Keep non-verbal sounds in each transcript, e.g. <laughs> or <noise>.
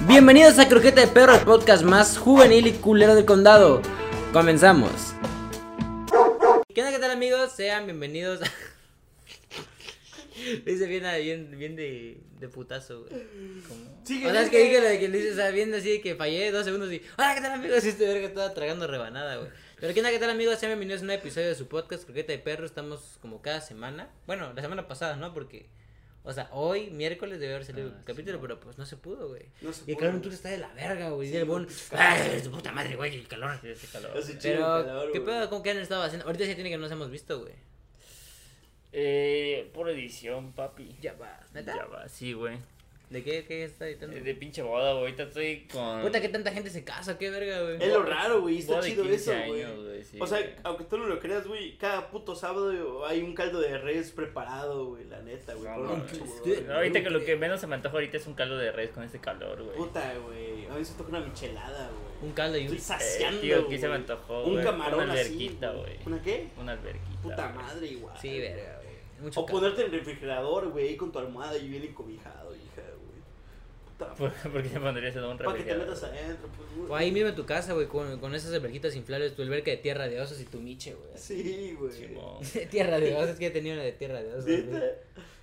Bienvenidos a Croqueta de Perro, el podcast más juvenil y culero del condado. Comenzamos. ¿Qué onda, qué tal amigos? Sean bienvenidos a... <laughs> Dice bien, bien, bien de, de putazo, güey. Sigue, O sea, es que dije lo de que le dice, o sea, viendo así de que fallé dos segundos y. Hola, ¿qué tal amigos? Y este verga estaba tragando rebanada, güey. Pero ¿qué onda, qué tal amigos? Sean bienvenidos a un episodio de su podcast, Croqueta de Perro. Estamos como cada semana. Bueno, la semana pasada, ¿no? Porque. O sea, hoy, miércoles, debe haber salido Ah, el capítulo, sí, pero pues no se pudo, güey. No se Y el pudo, calor en está de la verga, güey. Sí, y el bon. calor. ¡Ay, su puta madre, güey! El calor. Sí, ese calor. Pero, el calor, ¿qué pedo? ¿Cómo que han estado haciendo? Ahorita sí tiene que no nos hemos visto, güey. Eh, por edición, papi. Ya va, ¿neta? Ya va, sí, güey. ¿De qué, qué está editando? Eh, De pinche boda, güey. Ahorita estoy con. Puta, que tanta gente se casa, qué verga, güey. Es lo raro, güey. Está boda chido 15 eso, güey. sí, o sea, güey. aunque tú no lo creas, güey, cada puto sábado hay un caldo de res preparado, güey, la neta, güey. No, ahorita que lo que menos se me antoja ahorita es un caldo de res con este calor, güey. Puta, güey. A mí se toca una michelada, güey. Un caldo y un. Estoy Eh, saciando, tío, aquí se me antojó, Un güey. camarón Una así, alberquita, güey. ¿Una qué? Una alberquita. Puta güey. madre, igual. Sí, verga, güey. Mucho O calor. ponerte en el refrigerador, güey, con tu almohada y bien encobijado, güey. <laughs> ¿Por, por qué se pondría ese don Para que te metas adentro, pues, güey. O ahí mismo en tu casa, güey, con, con esas alberquitas inflables, tu alberca de tierra de osos y tu miche, güey. Sí, güey. <laughs> Tierra de osos, que he tenido una de tierra de osos. Güey.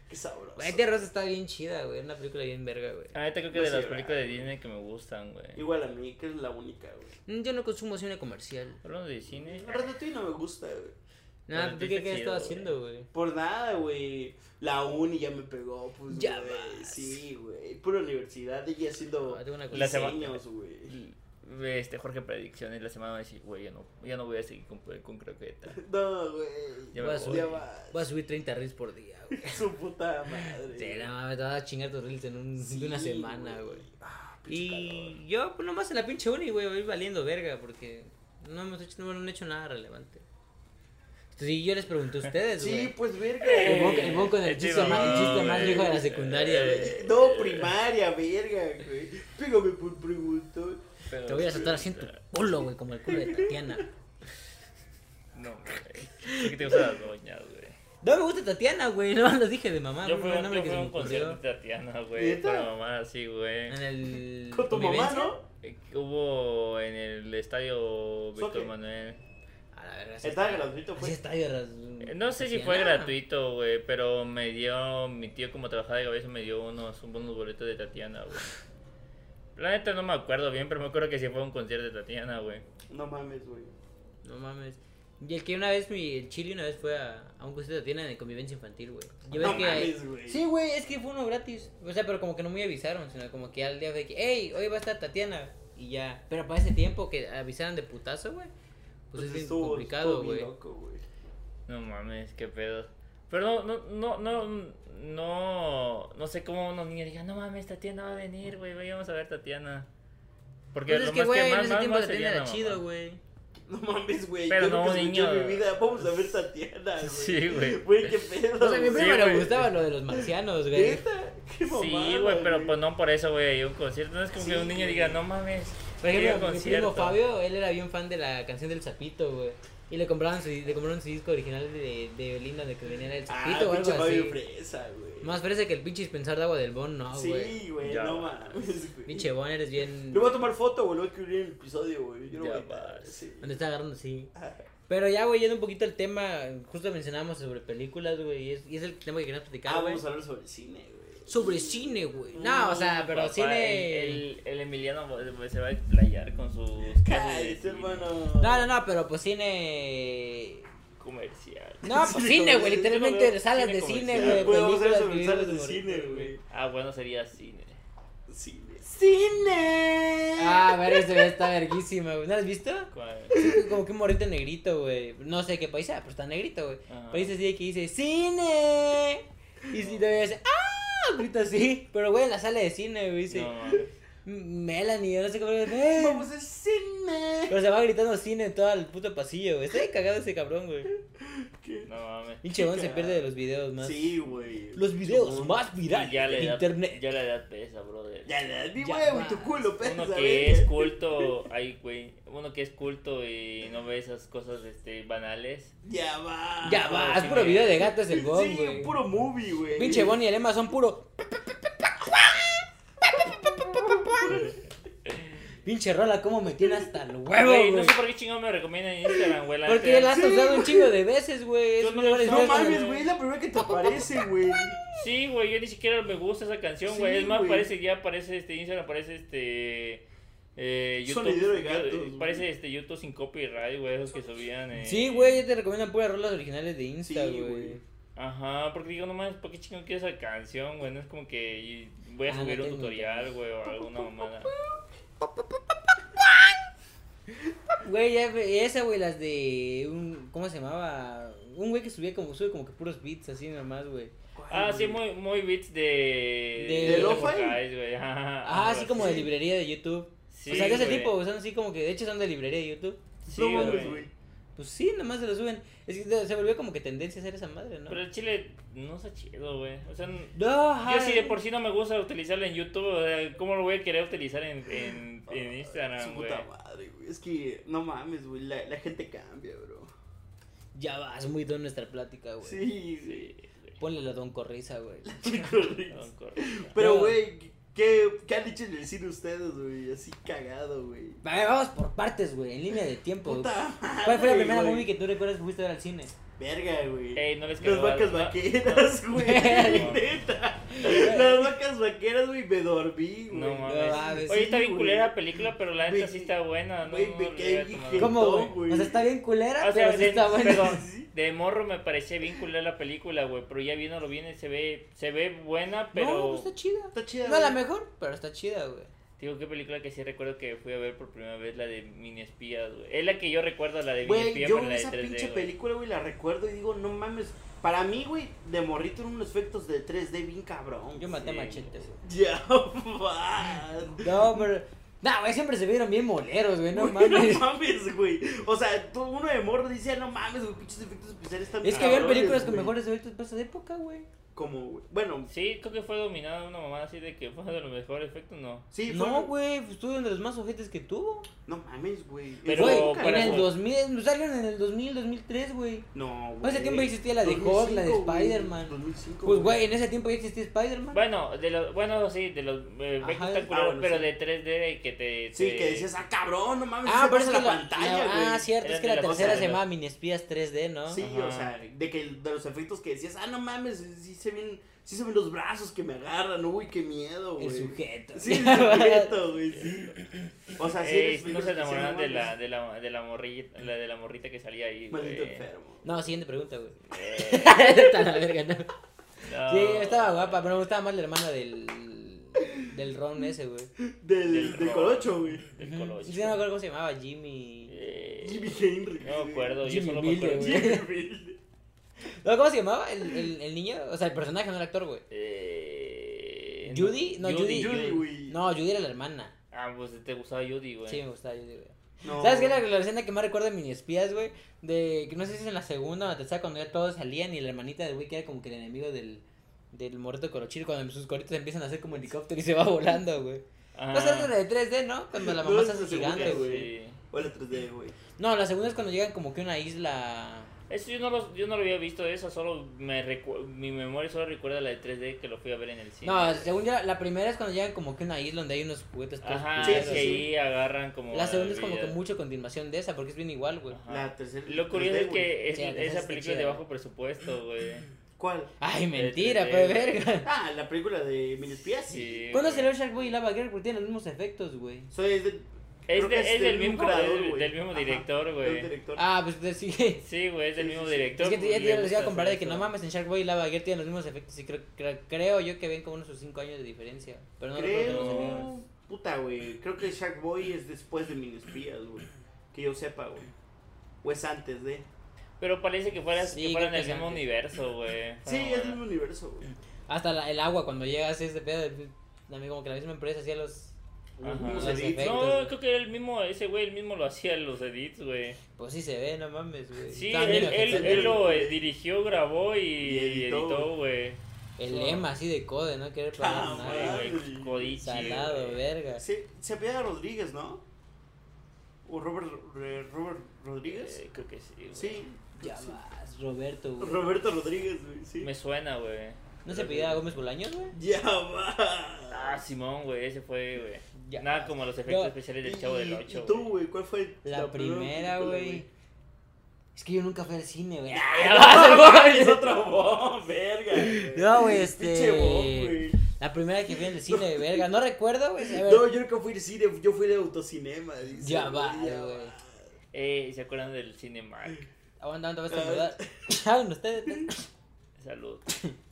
Qué sabroso. Güey, tierra de osos está bien chida, güey. Una película bien verga, güey. Ah, neta creo que No de las películas de Disney que me gustan, güey. Igual a mí, que es la única, güey. Mm, Yo no consumo cine comercial. Hablando de cine. Ratatouille no me gusta, güey. Nada, Pero ¿tú qué, qué has estado haciendo, güey? Por nada, güey. La uni ya me pegó, pues, Ya güey. vas. Sí, güey. Pura universidad, ella haciendo Ah, tengo una La diseños, güey. Este, Jorge Predicciones la semana va a decir, güey, ya no, ya no voy a seguir con, con croqueta. <laughs> No, güey. Ya Voy a me subir, Ya voy. va. voy a subir 30 reels por día, güey. <laughs> Su puta madre. Sí, no mames, te vas a chingar tus reels en un, Sí, de una semana, güey. Ah, pinche calor. Y yo, pues nomás en la pinche uni, güey, voy valiendo verga porque no hemos hecho, no, no han hecho nada relevante. Y yo les pregunté a ustedes, güey. Sí, pues verga. El bon, el bon con el chiste más, el chiste más viejo de la secundaria, güey. No, primaria, verga, güey. Pégame por preguntar. Pero- Te voy a saltar así en tu culo, güey, como el culo de Tatiana. No, güey. ¿Por qué te gustan las doñas, güey? No me gusta Tatiana, güey, <laughs> no lo dije de mamá, Yo güey, fui, a un concierto de Tatiana, güey. La mamá, sí, güey. en el... Con tu mamá. ¿no? Eh, Hubo en el estadio Víctor. Manuel. A la verga, sí Estaba está- gratuito, sí pues. está ahí, ras- Eh, No sé si fue gratuito, güey, pero me dio, mi tío como trabajaba de cabeza me dio unos, unos boletos de Tatiana, güey. La neta no me acuerdo bien, pero me acuerdo que sí fue un concierto de Tatiana, güey. No mames, güey. No mames. Y el que una vez, mi, el Chile una vez fue a, a un concierto de Tatiana de convivencia infantil, güey. No que mames, güey. Sí, güey, es que fue uno gratis. O sea, pero como que no me avisaron, sino como que al día de que, hey, hoy va a estar Tatiana. Y ya. Pero para ese tiempo que avisaran de putazo, güey. Pues, es bien estuvo- complicado, güey. loco, güey. No mames, qué pedo. Pero no, no, no, no, no, no sé cómo unos niños digan, no mames, Tatiana va a venir, güey, vayamos a ver Tatiana. Porque Pues lo es que, más güey, que en más, ese más, tiempo más Tatiana era la chido, güey. No mames, güey. Pero Yo no, nunca niño. mi vida. Vamos a ver Tatiana, <laughs> güey. Sí, güey. Güey, qué pedo. O sea, a mi prima le gustaba lo de los marcianos, güey. Qué Sí, mamada, güey, pero pues no por eso, güey, hay un concierto. No es como Sí, que un niño diga, no mames. Por ejemplo, mi primo concierto". Fabio, él era bien fan de la canción del Zapito, güey. Y le compraron su, le compraron su disco original de, de Belinda de que venía el Ah, Zapito o algo así. fresa, güey. Más parece que el pinche dispensar de agua del Bon, no, güey. Sí, güey, no mames. Pinche Bon, eres bien. Le voy a tomar foto, güey. Lo voy a escribir en el episodio, güey. Yo no Ya voy a estar, sí. Donde está agarrando, sí. Ah, Pero ya, güey, yendo un poquito al tema, justo mencionábamos sobre películas, güey. Y es, y es el tema que queríamos platicar, Ah, güey. vamos a hablar sobre cine, güey. Sobre cine, güey. No, o sea, pero Papá, cine. El, el, el Emiliano pues, se va a explayar con sus Cállate, hermano. No, no, no, pero pues cine. comercial. No, pues Cine güey. Literalmente salas de cine, güey. hablar películas sobre salas de cine, güey. Ah, bueno, sería cine. Cine. ¡Cine! Ah, a ver, esto ya está verguísima, güey. ¿No has visto? ¿Cuál? Sí, como que un morrito negrito, güey. No sé qué país sea, pero está negrito, güey. País así que dice ¡Cine! Y si te dice ¡Ah! Grita así. Pero, güey, en la sala de cine, güey, dice No. Melanie, yo no sé cómo ven. <laughs> ¡Vamos al cine! Pero se va gritando cine en todo el puto pasillo, güey. Está bien cagado ese cabrón, güey. ¿Qué? no mames. Pinche se pierde de los videos más. Sí, güey. Los videos más virales Ya la de edad, internet. ya la edad pesa, brother. Ya, ya, mi Ya huevo y vas. tu culo, pesa, Uno que es culto, ay, güey. Uno que es culto y no ve esas cosas este, banales. Ya va. Ya va, es puro video de gatos el Gon, Sí, güey. puro movie, güey. Pinche Bonnie y el Emma son puro. <laughs> Pinche rola, cómo me tiene hasta el huevo, Güey, no sé por qué chingón me recomiendan en Instagram, güey. Porque la has usado un chingo de veces, güey. Yo Es no No mames, güey, es la primera que te aparece, güey. Sí, güey, yo ni siquiera me gusta esa canción, Sí, güey. es más, parece ya parece este Instagram, parece este eh, YouTube. Sonidero de yo- gatos, parece este YouTube sin copyright, güey, esos que subían. Eh. Sí, güey, ya te recomiendan puras rolas originales de Insta, Sí, güey. Ajá, porque digo, no mames, ¿por qué chingón quiero esa canción, güey? No es como que voy a Ah, subir un tutorial, güey, o alguna mamada. Güey, ya, esa, güey, las de un, ¿cómo se llamaba? Un güey que subía como, sube como que puros beats así nomás, güey. Ah, sí, muy, muy beats de... ¿De lo-fi? güey. <laughs> Ajá, Ah, así como de librería de YouTube. Sí, o sea, de ese tipo, son así como que, de hecho son de librería de YouTube. Sí, no güey. Pues sí, nomás se lo suben. Es que se volvió como que tendencia a hacer esa madre, ¿no? Pero el chile no está chido, güey. O sea, No, yo sí de por sí no me gusta utilizarlo en YouTube, ¿cómo lo voy a querer utilizar en, en, <laughs> en Su Instagram, güey? puta madre, güey. Es que, no mames, güey. La, la gente cambia, bro. Ya vas muy don nuestra plática, güey. Sí, Sí. Ponle la don corrisa, güey. No, correcto. Pero, güey, ¿qué, ¿qué han dicho en el cine ustedes, güey? Así cagado, güey. A ver, vamos por partes, güey, en línea de tiempo. Puta ¿Cuál fue la primera güey. movie que tú recuerdas que fuiste a ver al cine? Verga, güey. Ey, no les Las quedó vacas no- vaqueras, <laughs> güey. Neta. <laughs> Las vacas vaqueras, güey, me dormí, güey. No mames. mames, Oye, está bien güey. culera la película, pero la neta Güey, sí está buena. No, güey, me no, quedé bien. ¿Cómo, güey? O sea, está bien culera, O sea, pero sí está buena. perdón, <laughs> Sí. De morro me parecía bien culera la película, güey, pero ya viéndolo bien se ve, se ve buena, No, pero... pues está chida. Está chida, No la mejor, pero está chida, güey. Digo, qué película que sí recuerdo que fui a ver por primera vez, la de Mini Espías, güey. Es la que yo recuerdo, la de Mini Güey, Espías, yo pero la de esa 3D, pinche película, güey, la recuerdo y digo, no mames. Para mí, güey, de morrito eran unos efectos de 3D bien cabrón. Yo maté a Sí, Machete, güey. Ya, <laughs> va. No, pero. No, güey, siempre se vieron bien moleros, güey, no Güey, <laughs> mames. No mames, güey. O sea, tú, uno de morro dice, no mames, güey, pinches efectos especiales están Es que cabrones, películas con güey. mejores efectos para esa época, güey. Como, güey. Bueno, Sí, creo que fue dominada una mamá así de que fue de los mejores efectos, no. sí, fue. No, güey, pues tuvo uno de los más ojetes que tuvo. No mames, güey. Pero Güey, para en el eso- 2000, salieron en el 2000, 2003, güey. No, En ese tiempo existía la de Hulk, la de 2005, güey, Spider-Man. 2005, Pues, güey, en ese tiempo ya existía Spider-Man. Bueno, de los, bueno, sí, de los eh, efectos culeros, Ah, bueno, pero sí. de 3D y que te... Sí, te- que decías, ah, cabrón, no mames. Ah, pero es que la, la, pantalla, la- güey. Ah, cierto, Era es que de la la tercera cosa se de llamaba Mini Espías 3D, ¿no? Sí, Ajá. o sea, de que de los efectos que decías, ah, no mames, sí se ven, sí se ven los brazos que me agarran, uy, qué miedo, güey. El sujeto. Sí, el sujeto, <laughs> güey, sí. O sea, sí. Ey, eres no se enamoraron de la, de la, de la morrita, la de la morrita que salía ahí, güey. Maldito enfermo. No, siguiente pregunta, güey. Eh, <laughs> Está la verga, ¿no? no. Sí, estaba guapa, pero me gustaba más la hermana del. del Ron ese, güey. Del, Del del colocho, güey. Del colocho. Sí, no me acuerdo cómo se llamaba, Jimmy. Eh, Jimmy Henry. No me acuerdo, yo Jimmy solo me Miller, acuerdo. güey. Jimmy Henry. <laughs> ¿No, ¿Cómo se llamaba el, el, el niño? O sea, el personaje, no el actor, güey. Eh, ¿Judy? No, Judy. Judy, güey. No, Judy era la hermana. Ah, pues te gustaba Judy, güey. Sí, me gustaba Judy, güey. No. ¿Sabes qué es la, la escena que más recuerdo de Mini Espías, güey? De que no sé si es en la segunda o la tercera, cuando ya todos salían y la hermanita del güey que era como que el enemigo del, del morrito corochil, cuando sus coritos empiezan a hacer como helicóptero y se va <laughs> volando, güey. Ah, No sé, es la de 3D, ¿no? Cuando la mamá No, se hace gigante, güey. sí. O la 3D, güey. No, la segunda es cuando llegan como que a una isla. Eso yo no, lo, yo no lo había visto eso, solo me recu- mi memoria solo recuerda la de 3D que lo fui a ver en el cine. No, según yo, la primera es cuando llegan como que a una isla donde hay unos juguetes todos Ajá, Sí, ahí agarran como... La segunda es como que mucho continuación de esa, porque es bien igual, güey. La tercera. Lo curioso 3D, es que es- Sí, esa película es de bajo presupuesto, güey. <clears throat> ¿Cuál? Ay, mentira, 3D, pero verga. Ah, la película de Mini Espías. Sí. ¿Cuándo salió Shark Boy y Lava Girl? Porque tienen los mismos efectos, güey. Soy de, Es, creo de- que es del mismo creador, del- del mismo director, del güey. Ah, pues entonces sí. Sí, güey, es del Sí, mismo sí, sí. director. Es que ya te les iba a comparar de que no mames, en Shark Boy y Lava Girl tienen los mismos efectos y creo, creo, creo yo que ven como unos 5 años de diferencia. Pero no que no. Creo. Puta, güey. Creo que Shark Boy es después de Mini Espías, güey. Que yo sepa, güey. O es antes de. Pero parece que fuera, Sí, que fuera en creo el que mismo sí. universo, güey. <laughs> Sí, es del mismo universo, güey. Hasta la- el agua, cuando llegas pedo, de- también como que la misma empresa hacía los... Los edits. No, creo que era el mismo, ese güey, el mismo lo hacía en los edits, güey. Pues sí se ve, no mames, güey. Sí, También él, él, él lo güey. eh, dirigió, grabó y, Y editó, güey. El lema así de code, no querer pagar Ah, nada. Ay, güey. Codici, Salado, güey. verga. Se, se apellida Rodríguez, ¿no? ¿O Robert, eh, Robert Rodríguez? Eh, creo que sí, güey. sí. Ya sí. vas, Roberto, güey. Roberto Rodríguez, güey, sí. Me suena, güey. ¿No se pedía Gómez Bolaños, güey? Ya va. Ah, Simón, güey, ese fue, güey. Ya. Nada como los efectos No, especiales del Y- Chavo del 8. ¿Y tú, güey? ¿Cuál fue La primera, güey. Es que yo nunca fui al cine, güey. <laughs> Ah, <laughs> es otro bomb, verga. güey. No, güey, este. Pinche bomb, güey. La primera que fui el cine, de <laughs> verga. No recuerdo, güey. A ver. No, yo nunca fui al cine, yo fui de autocinema. dice, Ya va, ya güey. va. Eh, ¿se acuerdan del Cinemark? Aguanta, aguanta, voy a estornudar. Hablen ustedes. Salud.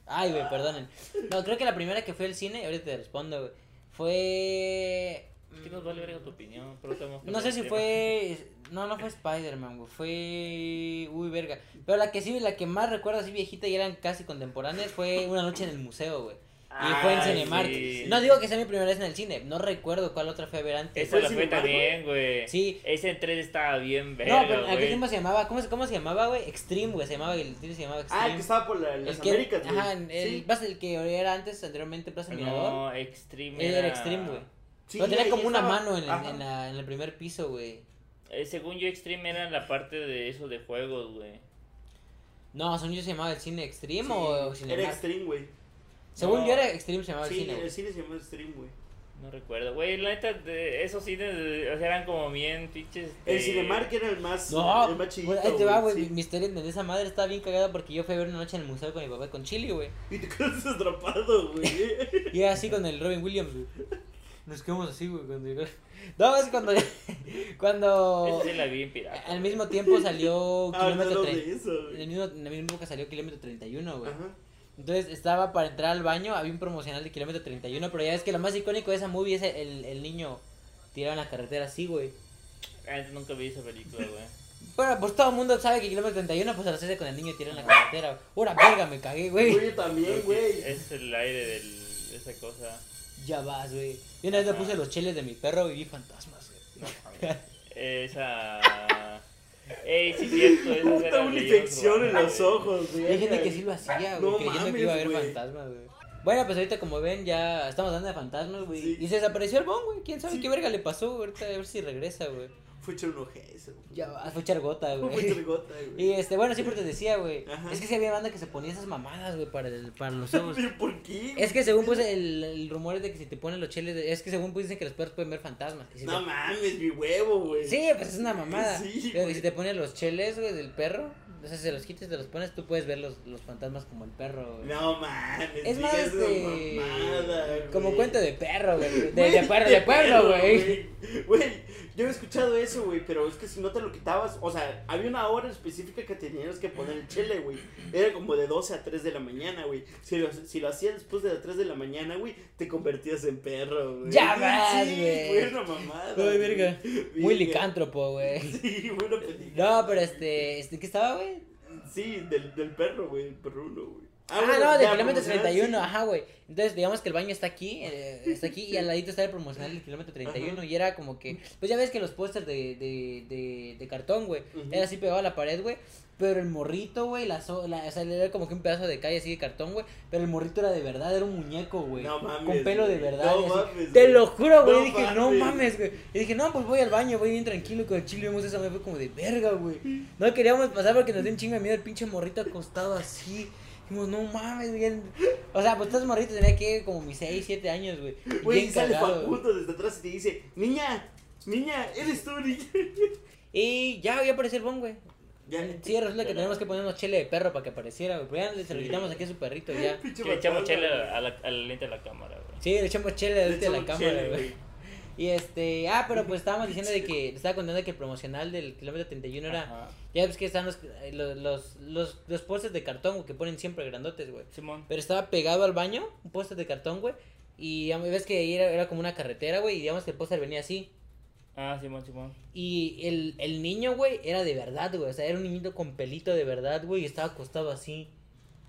Ay, güey, perdonen. No, creo que la primera que fui al cine, ahorita te respondo, güey. Fue. Es que nos vale verga tu opinión, pero estamos No sé si fue. No, no fue Spider-Man, güey. Fue. Uy, verga. Pero la que sí, la que más recuerdo así viejita y eran casi contemporáneas fue Una Noche en el Museo, güey. Y fue en Ay, Cinemark. sí. No digo que sea mi primera vez en el cine. No recuerdo cuál otra fue a ver antes. Esa ¿Fue la fue también, güey. Sí. Ese en 3 estaba bien No, verga, pero aquel tiempo se llamaba. ¿Cómo se, cómo se llamaba, güey? Extreme, güey. Se llamaba. El cine se llamaba Extreme. Ah, el que estaba por la- las El que- Américas, güey. Ajá, el, Sí. Plaza- el que era antes, anteriormente Plaza Mirador. No, Extreme Él era Extreme, güey. Sí, pero tenía como una estaba. mano en, el- en, la- en el primer piso, güey. Eh, según yo, Extreme era la parte de eso de juegos, güey. No, según yo se llamaba el cine Extreme Sí, o Cinemark. Era Extreme, güey. Según No. yo era Extreme se llamaba el Sí, cine, el güey. cine se llama Extreme, güey. No recuerdo. Güey, la neta, de esos cines o sea, eran como bien pinches. El de- Cinemark era el más, No, el más chiquito, güey, ahí te va, güey. sí. Mi, historia de esa madre estaba bien cagada porque yo fui a ver una noche en el museo con mi papá con Chile, güey. Y te quedas atrapado, güey. <laughs> Y era así con el Robin Williams, güey. Nos quedamos así, güey. Cuando... No, es cuando. <laughs> cuando. Sí la vi en pirata. Al mismo tiempo salió <laughs> Ah, Kilómetro no, 30. de eso, En güey. el mismo, en la misma época salió Kilómetro 31, güey. Ajá. Entonces estaba para entrar al baño, había un promocional de Kilómetro 31, pero ya ves que lo más icónico de esa movie es el, el niño tirado en la carretera así, güey. Ah, nunca vi esa película, güey. <laughs> Bueno, pues todo el mundo sabe que Kilómetro 31 pues se lo hace con el niño tirado en la carretera. Una verga, me cagué, güey. Güey, yo también, güey. Es el aire de esa cosa. Ya vas, güey. Y una vez le puse los cheles de mi perro y vi fantasmas, güey. No. <laughs> Esa. Ey, sí, cierto. Esa Puta, una infección en los ojos, güey. Hay gente que sí lo hacía, güey, No creyendo que mames, iba a haber güey. fantasmas, güey. Bueno, pues ahorita como ven ya estamos hablando de fantasmas, güey. Sí. Y se desapareció el bon, güey. ¿Quién sabe Sí. qué verga le pasó? güey? Ahorita a ver si regresa, güey. Fue echar un ojezo. Ya va, fue echar gota, Fue güey. echar gota, Y güey. este, bueno, siempre te decía, güey. Ajá. Es que sí había banda que se ponía esas mamadas, güey, para, el- para los ojos. <laughs> ¿Pero ¿Por qué? Es que según pues el, el rumor es de que si te ponen los cheles, de- es que según pues dicen que los perros pueden ver fantasmas. Y si No te- mames, mi huevo, güey. Sí, pues es una mamada. <laughs> Sí, Pero güey. si te pones los cheles, güey, del perro, o sea, si se los quitas y te los pones, tú puedes ver los, los fantasmas como el perro, güey. No mames. Es más, este, mamada, güey. como cuento de perro, güey. De, de, pueblo, de pueblo, güey. Güey, yo he escuchado eso, güey, pero es que si no te lo quitabas, o sea, había una hora específica que tenías que poner el chele, güey. Era como de 12 a 3 de la mañana, güey. Si lo, si lo hacías después de las 3 de la mañana, güey, te convertías en perro, güey. Ya vas, Sí, güey. fue una mamada. Ay, verga. Muy licántropo, güey. <laughs> Sí, buena película. No, pero este, este, ¿qué estaba, güey? Sí, del, del perro, güey, el perruno, güey. Ah, bueno, no, de ya, kilómetro promocional, 31, sí. ajá, güey. Entonces, digamos que el baño está aquí, eh, está aquí, y al ladito está el promocional del kilómetro 31, y era como que, pues ya ves que los pósters de, de, de, de cartón, güey, era así pegado a la pared, güey, pero el morrito, güey, la, so- la, o sea, era como que un pedazo de calle así de cartón, güey, pero el morrito era de verdad, era un muñeco, güey, No mames, con pelo de verdad, No mames, te lo juro, güey, No dije, no mames. güey, y dije, no, pues voy al baño, voy bien tranquilo con el chile, vemos esa, me fue como de verga, güey, no queríamos pasar porque nos dio un chingo de miedo el pinche morrito acostado así. Dijimos, no mames, güey. O sea, pues estás morrito, tenía que como mis 6, 7 años, güey. Güey, sale. Facundo desde atrás y te dice, niña, niña, eres tú, niña. Y ya, ya apareció el bon, güey. Ya. Sí, resulta que tenemos que ponernos chile de perro para que apareciera, güey. Pero ya se lo Sí. quitamos aquí a su perrito, ya. <laughs> Le echamos güey. a la, a la lente de la cámara, güey. Sí, le echamos chile Le desde la echamos cámara, chele, güey. Y este, ah, pero pues estábamos diciendo de que, estaba contando que el promocional del kilómetro 31 era, Ajá. ya ves que están los, eh, los, los, los, los pósters de cartón, güey, que ponen siempre grandotes, güey. Simón. Pero estaba pegado al baño, un póster de cartón, güey. Y ya ves que ahí era, era como una carretera, güey. Y digamos que el póster venía así. Ah, Simón, Simón. Y el, el niño, güey, era de verdad, güey. O sea, era un niñito con pelito de verdad, güey. Y estaba acostado así.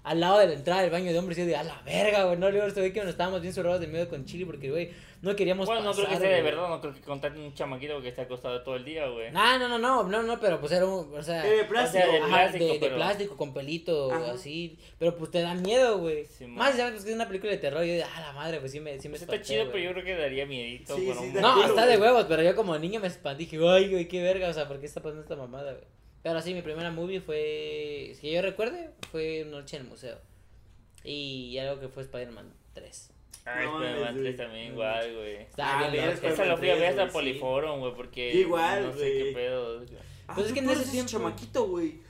Al lado de la entrada del baño de hombres. Y yo de, a la verga, güey. No le digo, güey, que nos estábamos bien zurrados de miedo con Chile. Porque, güey, no queríamos Bueno, no creo que sea de verdad, no creo que contar un chamaquito que está acostado todo el día, güey. No, no, no, no, no, no, pero pues era un, o sea, Eh, de plástico. O sea, de plástico, de, de pero- plástico con pelito, Ajá. así, pero pues te da miedo, güey. Sí. Más ya pues, que es una película de terror, yo de, ah, la madre, pues sí me, sí me Pues está chido, güey. pero yo creo que daría miedito. Sí, un- No, está de huevos, pero yo como niño me espanté, dije, ay, güey, qué verga, o sea, ¿por qué está pasando esta mamada, güey? Pero sí, mi primera movie fue, que yo recuerde, fue Una noche en el museo. Y algo que fue Spider-Man 3. Ah, No Spider-Man mames, 3 güey. también igual, güey. Ah, Esa lo fui a ver 3, hasta. Poliforum, güey, porque Igual, no sé güey. qué pedo. Ah, Pues es que en ese tiempo- chamaquito, güey.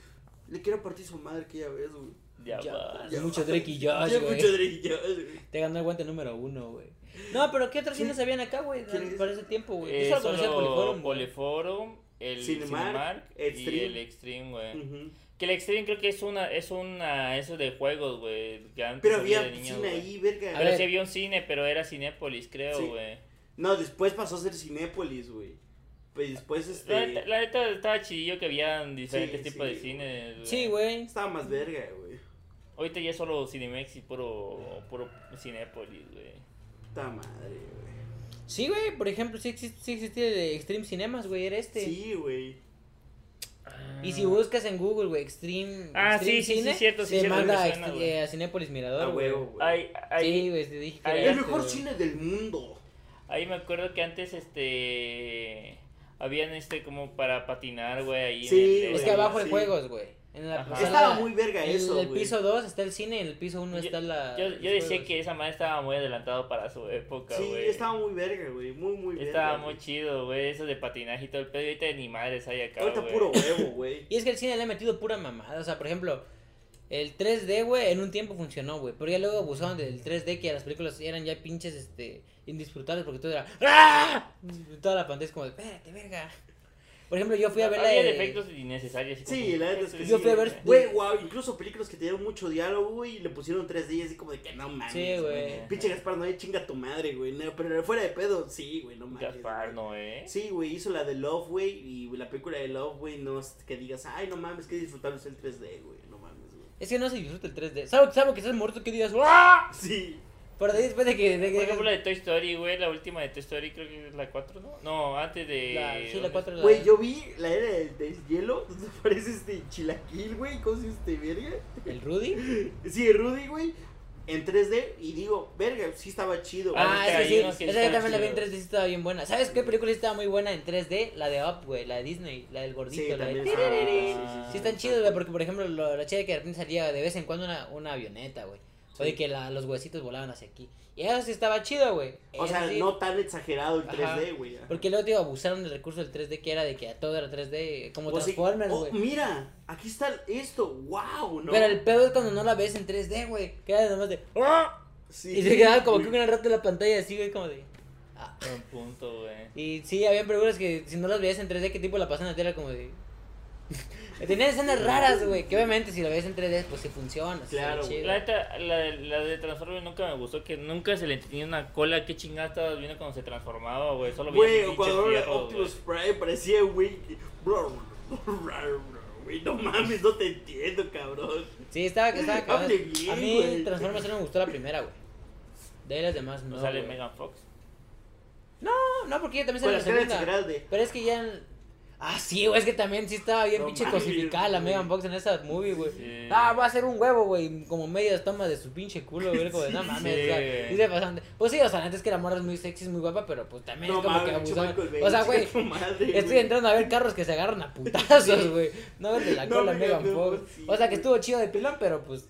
Le quiero partir su madre que ya ves, güey. Ya, Ya, va. ya. Mucho Drake y Josh, güey. mucho Drake y Josh, güey. Te ganó el guante número uno, güey. No, pero ¿qué ¿Quién- cines habían acá, güey? Para ese tiempo, güey. Eh, Yo solo conocía el solo Poliforum. Poliforum, el Cinemark, Cinemark, y Extreme. el Extreme, güey. Que el Extreme creo que es una, es una, eso de juegos, güey. que antes Pero había niños, cine ahí, verga. A Pero ver. sí había un cine, pero era Cinépolis, creo, Sí. güey. No, después pasó a ser Cinépolis, güey. Pues después, este. La, neta- la neta estaba chidillo que había diferentes Sí, tipos de cines. Sí, güey. Estaba más verga, güey. Ahorita ya es solo Cinemex y puro, puro Cinépolis, güey. Puta madre, güey. Sí, güey. Por ejemplo, sí, exist- sí existía el de Extreme Cinemas, güey. Era este. Sí, güey. Y si buscas en Google, güey, Extreme. Ah, Extreme sí, sí, sí, Cine, cierto, sí, te cierto, manda me a, eh, a Cinépolis Mirador, A güey. huevo, güey. Sí, güey, te dije que ahí- era El este, mejor cine del mundo. ahí me acuerdo que antes, este... Habían este como para patinar, güey, ahí. en Sí, el- güey. Es que abajo hay Sí. juegos, güey. En la- Estaba muy verga en eso, el güey. piso 2 está el cine, en el piso 1 Yo- está la. Yo, yo decía juegos. que esa madre estaba muy adelantado para su época, Sí, güey. estaba muy verga, güey. Muy, muy verga. Estaba muy chido, güey, eso de patinaje y todo el pedo. y Ahorita ni madres hay acá, Ahorita puro <laughs> huevo, güey. Y es que el cine le ha metido pura mamada. O sea, por ejemplo, el 3D, güey, en un tiempo funcionó, güey. Pero ya luego abusaron del 3D, que las películas eran ya pinches, este, indisfrutables porque todo era. ¡Ah! Toda la pantalla es como de, espérate, verga. Por ejemplo, yo fui a ver la Había de- innecesarios. Sí, como- la neta es que Yo sí. fui a ver- Güey, wow, incluso películas que tenían mucho diálogo, güey, y le pusieron 3D y así como de que no mames. Sí, güey. Pinche Gaspar no hay chinga tu madre, güey. No, pero fuera de pedo, sí, güey, no mames. Gaspar, güey. ¿no, eh? Sí, güey, hizo la de Love, güey, y la película de Love, güey, no es que digas, ay, no mames, qué disfrutable es el 3D, güey, no mames, güey. Es que no se disfruta el 3D. Salvo, salvo que seas muerto que digas, ¡ah! Sí, Pero después de que. de Por ejemplo, la de Toy Story, güey, la última de Toy Story creo que es la 4, ¿no? No, antes de... la- sí, la 4 la. güey, yo vi la era del deshielo, <laughs> donde aparece este chilaquil, güey, ¿cómo se este verga? El Rudy. <laughs> Sí, Rudy, güey, en 3D, y digo, verga, sí estaba chido. Ah, es es que que hay sí. Esa yo también la vi en chidos. 3D, sí estaba bien buena. ¿Sabes qué película sí estaba muy buena en 3D? La de Up, güey, la de Disney, la del gordito, Sí, la de. está- sí, sí, Sí, están chidos, güey, porque por ejemplo, lo- la chida que de repente salía de vez en cuando una, una avioneta, güey. O de que la- los huesitos volaban hacia aquí. Y eso sí estaba chido, güey. O Eso sea, sí. no tan exagerado el Ajá. 3D, güey. Porque luego, tío, abusaron del recurso del 3D que era de que todo era 3D, como O sí- Transformers, oh, güey. mira, aquí está esto, wow, ¿no? Pero el pedo es cuando no la ves en 3D, güey. Que era nomás de. ¡Ah! Sí. Y se quedaba como que un gran rato en la pantalla así, güey, como de. Ah. Un punto, güey. Y sí, había películas que si no las veías en 3D, ¿qué tipo la pasan en la? Como de. Tenían escenas raras, güey. Que obviamente si la ves en 3D, pues sí funciona. Claro. La neta, la, de- la de Transformers nunca me gustó, que nunca se le tenía una cola. ¿Qué chingada estabas viendo cuando se transformaba, güey? Solo Güey, cuando era Optimus. Prime parecía, güey, que- bro, güey, no mames, no te entiendo, cabrón. Sí, estaba, estaba cagado. Hable bien, A mí. Transformers solo me gustó la primera, güey. De ahí las demás no. ¿No sale. Megan Fox? No, no, porque ella también las la segunda. Pero es que ya. Ah, sí, güey, es que también sí estaba bien No pinche cosificada la. Megan Fox en esa movie, güey. Sí. Ah, va a ser un huevo, güey, como medias tomas de su pinche culo, güey, como de, no mames, Sí. o sea, se pasan de- Pues sí, o sea, antes es que la morra es muy sexy, es muy guapa, pero pues también No es como mames, que Bay, O sea, güey, estoy entrando a ver carros que se agarran a <laughs> putazos, güey. No ver de la cola Megan Megan Fox. O sea, que estuvo chido de pilón, pero pues,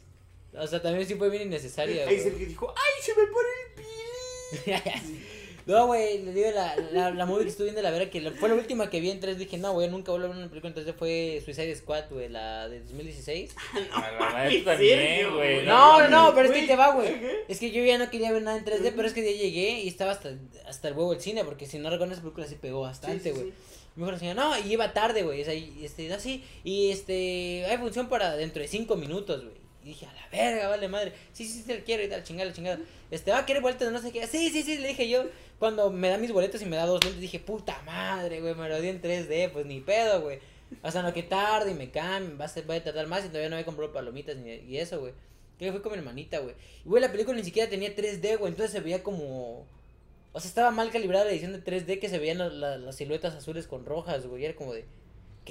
o sea, también sí fue bien innecesaria, Ahí. Sergio dijo, ay, se me pone el pili. <laughs> No, güey, le digo, la, la, la movie que estuve viendo, la verdad, que la- fue la última que vi en 3 dije, no, güey, nunca vuelvo a ver una película en 3D, fue Suicide Squad, güey, la de 2016. <laughs> A la madre, mames, tú también, Sergio, güey. güey. No, no, no, pero es que te va, güey. Es que yo ya no quería ver nada en 3D, pero es que ya llegué y estaba hasta, hasta el huevo el cine, porque si no recuerdo esa película sí pegó bastante, Sí, sí, güey. sí. Me dijo la señora, no, y iba tarde, güey, o sea, y, este, así, y este, hay función para dentro de 5 minutos, güey. Y dije, a la verga, vale madre. Sí, sí, sí, la quiero y tal, chingada, la chingada. Este, va a querer vueltas no sé qué. Sí, sí, sí, le dije yo. Cuando me da mis boletos y me da dos lentes, dije, puta madre, güey, me lo di en 3D, pues ni pedo, güey. Hasta lo que tarde y me cambien, va a, ser, va a tardar más y todavía no me compró palomitas ni y eso, güey. Creo fui con mi hermanita, güey. Y, güey, la película ni siquiera tenía 3D, güey, entonces se veía como... O sea, estaba mal calibrada la edición de 3D que se veían la- la- las siluetas azules con rojas, güey. y Era como de...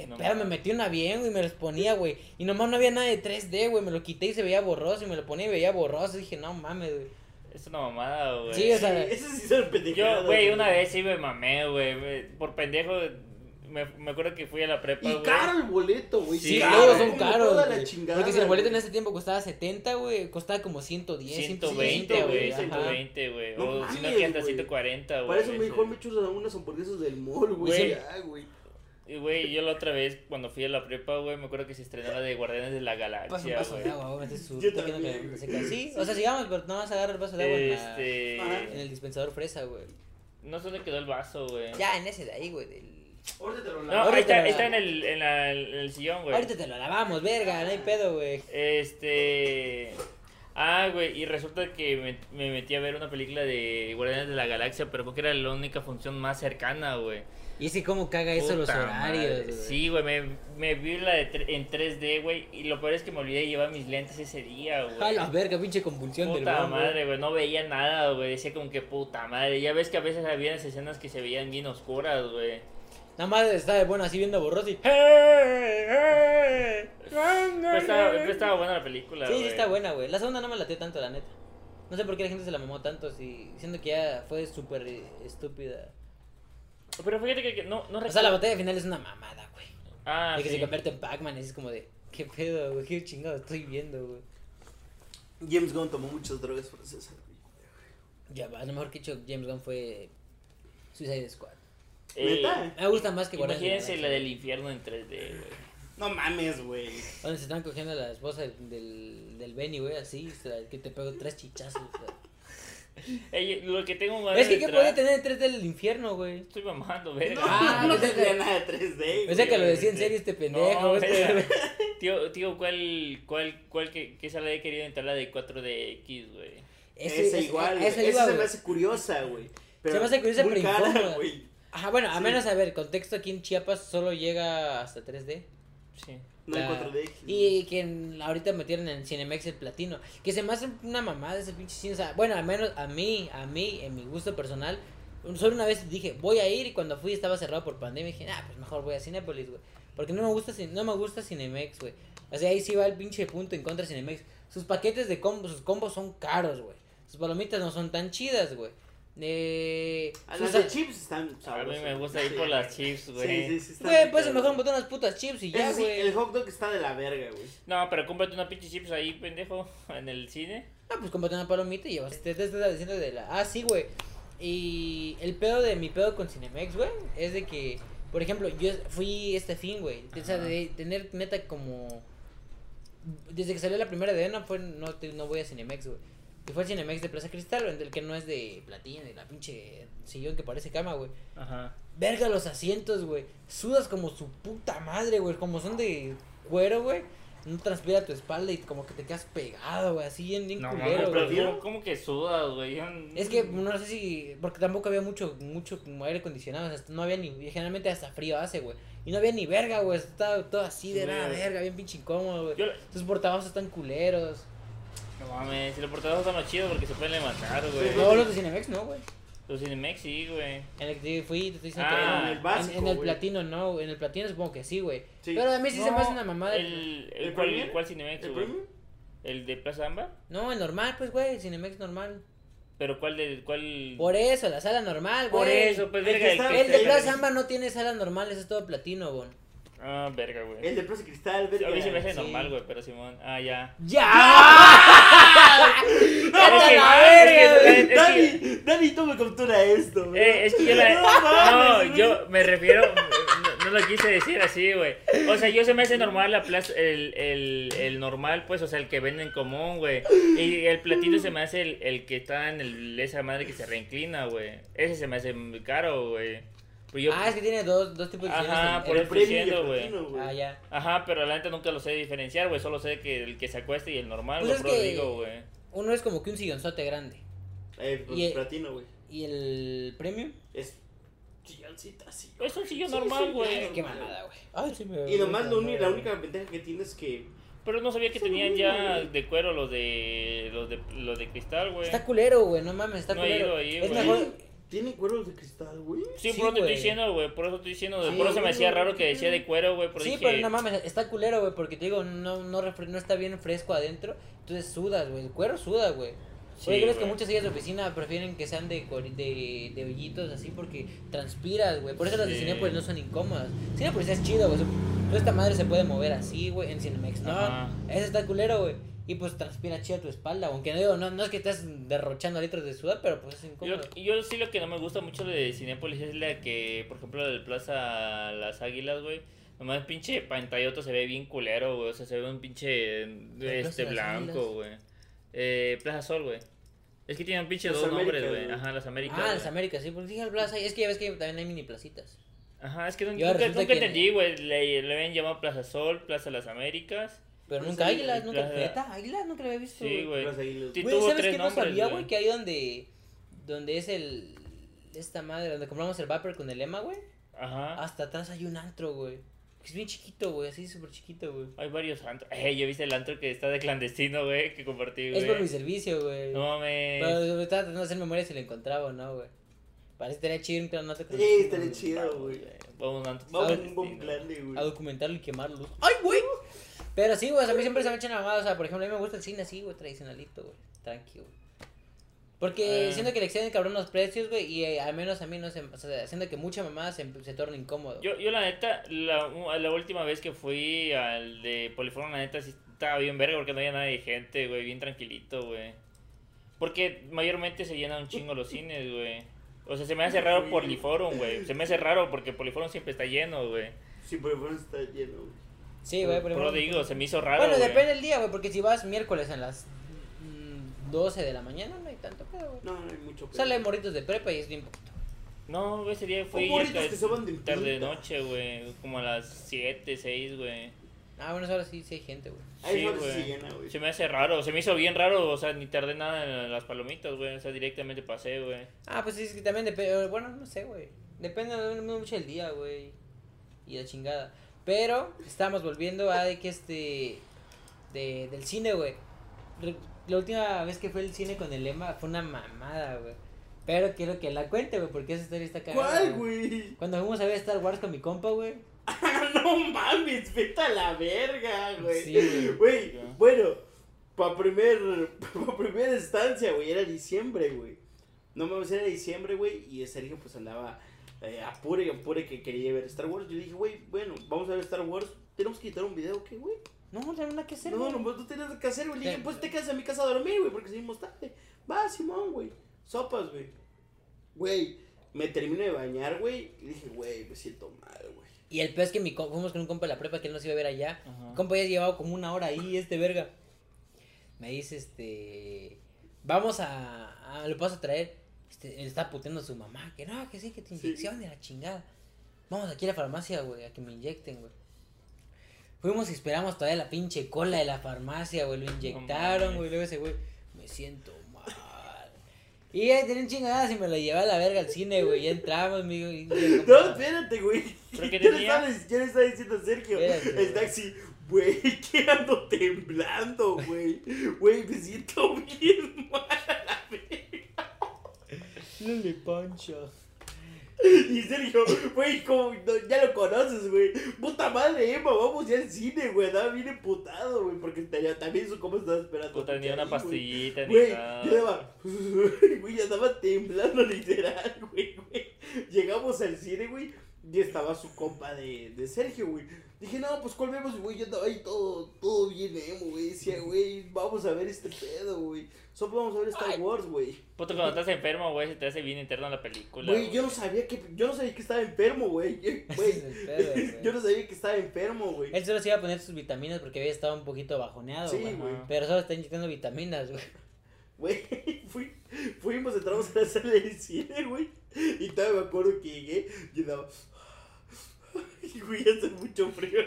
Que No pedo, me metí una bien, güey, y me los ponía, güey. Y nomás no había nada de 3D, güey. Me lo quité y se veía borroso. Y me lo ponía y veía borroso. Y dije, no mames, güey. Es una mamada, güey. Sí, o sea, <laughs> Ese sí son. Yo, güey, una vez sí me mamé, güey. me- Por pendejo me, me acuerdo que fui a la prepa, Y güey. caro el boleto, güey. Sí, Sí, caro, luego son caros. toda la güey. chingada, Porque si el boleto en ese tiempo costaba 70, güey, costaba como 110, 120, 120, güey, ajá. 120, güey. No o si no que hasta güey. 140, güey. Para eso a mejor me veces. echo unas hamburguesas del mall, güey. Güey. Ya, güey. Y, güey, yo la otra vez, cuando fui a la prepa, güey, me acuerdo que se estrenó la de Guardianes de la un Galaxia, vaso de agua, güey, su Yo también, güey. Sí, o sea, sigamos, pero no vas a agarrar el vaso de agua en, la- Este. En el dispensador fresa, güey. No sé dónde quedó el vaso, güey. Ya, en ese de ahí, güey. del- Ahorita te lo No, lavo. ahí está, en el, en, la- en el sillón, güey. Ahorita te lo lavamos, verga, no hay pedo, güey. Este. Ah, güey, y resulta que me, me metí a ver una película de Guardianes de la Galaxia, pero creo que era la única función más cercana, güey. Y ese cómo caga eso los Puta horarios, güey. Sí, güey, me, me vi la de tre- en 3D, güey, y lo peor es que me olvidé de llevar mis lentes ese día, güey. A la verga, pinche convulsión del Puta bron, güey. madre, güey, no veía nada, güey, decía como que puta madre. Ya ves que a veces había escenas que se veían bien oscuras, güey. Nada más estaba bueno así viendo borroso y... Pero estaba, pero estaba buena la película, Sí, sí güey. está buena, güey. La segunda no me latió tanto, la neta. No sé por qué la gente se la mamó tanto, si, siendo que ya fue súper eh, estúpida. Pero fíjate que, que no, no O sea, la batalla final es una mamada, güey. Ah, de que sí. se convierte en Pac-Man es como de, ¿qué pedo, güey? ¿Qué chingado estoy viendo, güey? James Gunn tomó muchas drogas esa película. Ya va, lo mejor que hizo James Gunn fue Suicide Squad. Eh. Me gusta más que la Imagínense la del infierno en 3D, güey. No mames, güey. Donde se están cogiendo a la esposa del, del Benny, güey, así, o sea, que te pego tres chichazos. sea. <laughs> Ey, lo que tengo más Es que, ¿qué puede tener en 3 del infierno, güey? Estoy mamando, verga. <laughs> Ah, no tenía nada de 3D. Pensé que lo decía en serio este pendejo. No, este- <laughs> tío, tío, ¿cuál, cuál, cuál que, que sala he querido entrar la de 4DX, güey? Ese- Esa ese- igual, esa Esa iba, se me hace curiosa, güey. Se me hace curiosa, pero cara, incómoda. güey. Ajá, bueno, a Sí. menos, a ver, contexto aquí en Chiapas solo llega hasta 3D. Sí. No hay La- 4D. Y que ahorita metieron en Cinemex el platino. Que se me hace una mamada ese pinche cine. o sea, bueno, al menos a mí, a mí, en mi gusto personal. Solo una vez dije, voy a ir. Y cuando fui estaba cerrado por pandemia. Y dije, ah, pues mejor voy a Cinépolis, güey. Porque no me gusta, no me gusta Cinemex, güey. O sea, ahí sí va el pinche punto en contra de Cinemex. Sus paquetes de combos, sus combos son caros, güey. Sus palomitas no son tan chidas, güey. Eh, las de chips están A mí me gusta ir por las chips, güey. Sí, sí, sí. Güey, pues mejor botar unas putas chips y ya, güey. el hot dog está de la verga, güey. No, pero cómprate una pinche chips ahí, pendejo, <laughs> en el cine. Ah, pues cómprate una palomita y llevas. Te, te estás diciendo de la. Ah, sí, güey. Y el pedo de mi pedo con Cinemex, güey, es de que, por ejemplo, yo fui este fin, güey. O sea, de tener neta como. Desde que salió la primera de no fue no, te- no voy a Cinemex, güey. Y fue el Cinemex de Plaza Cristal, del que no es de platino, de la pinche sillón que parece cama, güey. Ajá. Verga los asientos, güey. Sudas como su puta madre, güey. Como son de cuero, güey. No transpira tu espalda y como que te quedas pegado, güey. Así bien, bien No, culero, güey. pero ¿cómo, cómo que sudas, güey? Es que no sé si. Porque tampoco había mucho, mucho como aire acondicionado. O sea, no había ni. Generalmente hasta frío hace, güey. Y no había ni verga, güey. Estaba todo así de nada, verga, bien pinche incómodo, güey. Tus portavasos están culeros. No mames, si los portadores están más chidos porque se pueden levantar, güey. No, los de Cinemex no, güey. Los Cinemex sí, güey. En el que fui, te estoy diciendo Ah, que en el básico, en, el güey. platino no, güey. En el platino supongo que sí, güey. Sí. Pero a mí sí se me hace una mamada. El, el, ¿El ¿cuál? ¿Cuál Cinemex, ¿El güey? premium? ¿El de Plaza Amba? No, el normal, pues, güey. El Cinemex normal. ¿Pero cuál de cuál? Por eso, la sala normal, güey. Por eso, pues El verga. El, El de Plaza Amba no tiene salas normales, es todo platino, güey. Ah, verga, güey. El de Plaza Cristal, verga. A mí se me hace sí. normal, güey, pero Simón. Ah, ya. ¡Ya! <laughs> Dani, Dani, toma captura esto, güey. Eh, es que yo la. No No, yo me refiero. No, no lo quise decir así, güey. O sea, yo se me hace normal la plaza, el, el, el normal, pues, o sea, el que venden común, güey. Y el platino se me hace el, el que está en el, esa madre que se reinclina, güey. Ese se me hace muy caro, güey. Pues yo. Ah, es que tiene dos, dos tipos de Ajá, por el- el el güey. platino, güey. Ah, ya. Ajá, pero la neta nunca lo sé diferenciar, güey. Solo sé que el que se acuesta y el normal, Pues lo es puro que- digo, güey. Uno es como que un sillonzote grande. Eh, pues, Y- platino, güey. ¿Y el premium? Es silloncita así. Es un sillón Sí, normal, sí, güey. Qué mamada, güey. Ay, sí me Y nomás lo la única ventaja que tiene es que. Pero no sabía que tenían ya de cuero los de los de los de cristal, güey. Está culero, güey, no mames, está No he culero. ido ahí, es mejor. Tiene cueros de cristal, güey. Sí, Sí, por eso te güey. estoy diciendo, güey. Por eso estoy diciendo. Sí, por eso se me güey, hacía raro güey. que decía de cuero, güey. Pero Sí, dije, pero no mames, está culero, güey, porque te digo, no, no, no está bien fresco adentro. Entonces sudas, güey. El cuero suda, güey. Sí, Oye, ¿crees que güey. muchas sillas de oficina prefieren que sean de, de, de hoyitos así porque transpiras, güey? Por eso las de Sí. Cinépolis no son incómodas. Cinépolis es chido, güey. Toda esta madre se puede mover así, güey. En Cinemex, no. Ajá. Ese está culero, güey. Y pues transpira chido tu espalda. Aunque no digo, no, no es que estés derrochando litros de sudor, pero pues es Yo, incómodo. yo sí lo que no me gusta mucho de Cinépolis es la que, por ejemplo, del Plaza Las Águilas, güey. Nomás pinche pantalloto se ve bien culero, güey. O sea, se ve un pinche este blanco, güey. Eh, Plaza Sol, güey. Es que tienen pinche Las dos nombres, Américas, güey. Ajá, las Américas. Ah, las Américas, sí. Porque dije al plaza. Es que ya ves que también hay mini placitas. Ajá, es que nunca, nunca, resulta nunca que- entendí, güey. Le, le habían llamado Plaza Sol, Plaza Las Américas. Pero Pues nunca ahí, águilas, nunca. ¿Neta? Águilas nunca lo había visto. Sí, güey. Sí, Güey, tuvo ¿sabes qué no sabía, güey. güey? Que ahí donde. Donde es el. Esta madre, donde compramos el Vapor con el Emma, güey. Ajá. Hasta atrás hay un antro, güey. Es bien chiquito, güey. Así súper chiquito, güey. Hay varios antros. Eh, yo viste el antro que está de clandestino, güey, que compartí, güey. Es por mi servicio, güey. No mames. Pero me estaba tratando de hacer memoria si lo encontraba o no, güey. Parece que estaría chido un te Sí, estaría chido, güey. Vamos a un antro Vamos a un de, A güey. documentarlo y quemarlo. ¡Ay, güey! Pero sí, güey, o sea, a mí siempre se me echan mamada. O sea, por ejemplo, a mí me gusta el cine así, güey, tradicionalito, güey. Tranquilo. Porque Ah. siento que le exceden cabrón los precios, güey, y eh, al menos a mí no se... O sea, siento que mucha mamada se, se torna incómodo. Yo, yo la neta, la, la última vez que fui al de Poliforum, la neta sí estaba bien verga porque no había nada de gente, güey, bien tranquilito, güey. Porque mayormente se llenan un chingo los cines, güey. O sea, se me hace raro Poliforum, güey. Se me hace raro porque Poliforum siempre está lleno, güey. Sí, bueno, está lleno, güey. Sí, güey, digo, se me hizo raro, Bueno, depende del día, güey, porque si vas miércoles a las mm, 12 de la mañana, no hay tanto pedo, güey. No, no hay mucho pedo. Sale morritos de prepa y es bien poquito. No, güey, ese día fui O morritos ya que se van de tarde pinta. noche, güey. Como a las 7, 6, güey. Ah, bueno, ahora sí, sí hay gente, güey. Sí, güey. se me hace raro, se me hizo bien raro, o sea, ni tardé nada en las palomitas, güey. O sea, directamente pasé, güey. Ah, pues sí, es que también depende, bueno, no sé, güey. Depende de mucho el día, güey. Y la chingada. Pero estamos volviendo a de que este de, del cine, güey. La última vez que fue el cine con el lema fue una mamada, güey. Pero quiero que la cuente, güey, porque esa historia está cagada. ¿Cuál, güey? Cuando fuimos a ver Star Wars con mi compa, güey. <laughs> no mames, vete a la verga, güey. Sí, güey. Güey, Ya. bueno, pa' primer, <laughs> pa' primera instancia, güey, era diciembre, güey. No mames, era diciembre, güey, y Sergio pues andaba eh, apure y apure que quería ver Star Wars. Yo dije, güey, bueno, vamos a ver Star Wars. Tenemos que quitar un video, ¿qué, güey? No, no tenía nada que hacer, No, güey. no, no tienes nada que hacer, güey. Le dije, pues te quedas en mi casa a dormir, güey, porque seguimos tarde. Va, Simón, güey. Sopas, güey. Güey, me termino de bañar, güey, y dije, güey, me siento mal, güey. Y el peor es que mi fuimos con un compa de la prepa que él nos iba a ver allá. Ajá. Mi compa ya llevaba como una hora ahí, este verga. Me dice, este. Vamos a. a lo paso a traer. Este, él está puteando a su mamá. Que no, que sí, que te Sí. inyección de la chingada. Vamos aquí a la farmacia, güey, a que me inyecten, güey. Fuimos y esperamos todavía la pinche cola de la farmacia, güey. Lo inyectaron, güey. Luego ese güey, me siento mal. Y ahí tenía chingadas y me lo llevé a la verga al cine, güey. Ya entramos, amigo. Y, No, espérate, güey. ¿Pero qué <laughs> le estaba diciendo a Sergio, Espérate, el taxi, güey, que ando temblando, güey. Güey, me siento bien mal a la verga. No le pancha. Y Sergio, güey, como ya lo conoces, güey. Puta madre, Emma, vamos ya al cine, güey. Andaba bien emputado, güey, porque tenía, también su cómo estaba esperando. Puta, ni una güey. pastillita, ni Güey, yo andaba, <laughs> güey, ya andaba temblando <laughs> literal, güey, güey. Llegamos al cine, güey, y estaba su compa de, de Sergio, güey. Dije, no, pues ¿cuál vemos? Y, güey, yo andaba ahí todo, todo bien emo, güey. Decía, güey, vamos a ver este pedo, güey. Solo vamos a ver Star Ay. Wars, güey. Puto, cuando estás enfermo, güey, se te hace bien interno la película. Güey, yo no sabía que, yo no sabía que estaba enfermo, güey. <laughs> Güey, es <laughs> yo no sabía que estaba enfermo, güey. Él solo se iba a poner sus vitaminas porque había estado un poquito bajoneado, Sí, güey. güey. Pero solo está inyectando vitaminas, güey. Güey, <laughs> fui, fuimos, entramos a la sala del cine, güey. Y todavía me acuerdo que llegué y andaba. Y güey, hace mucho frío. <laughs>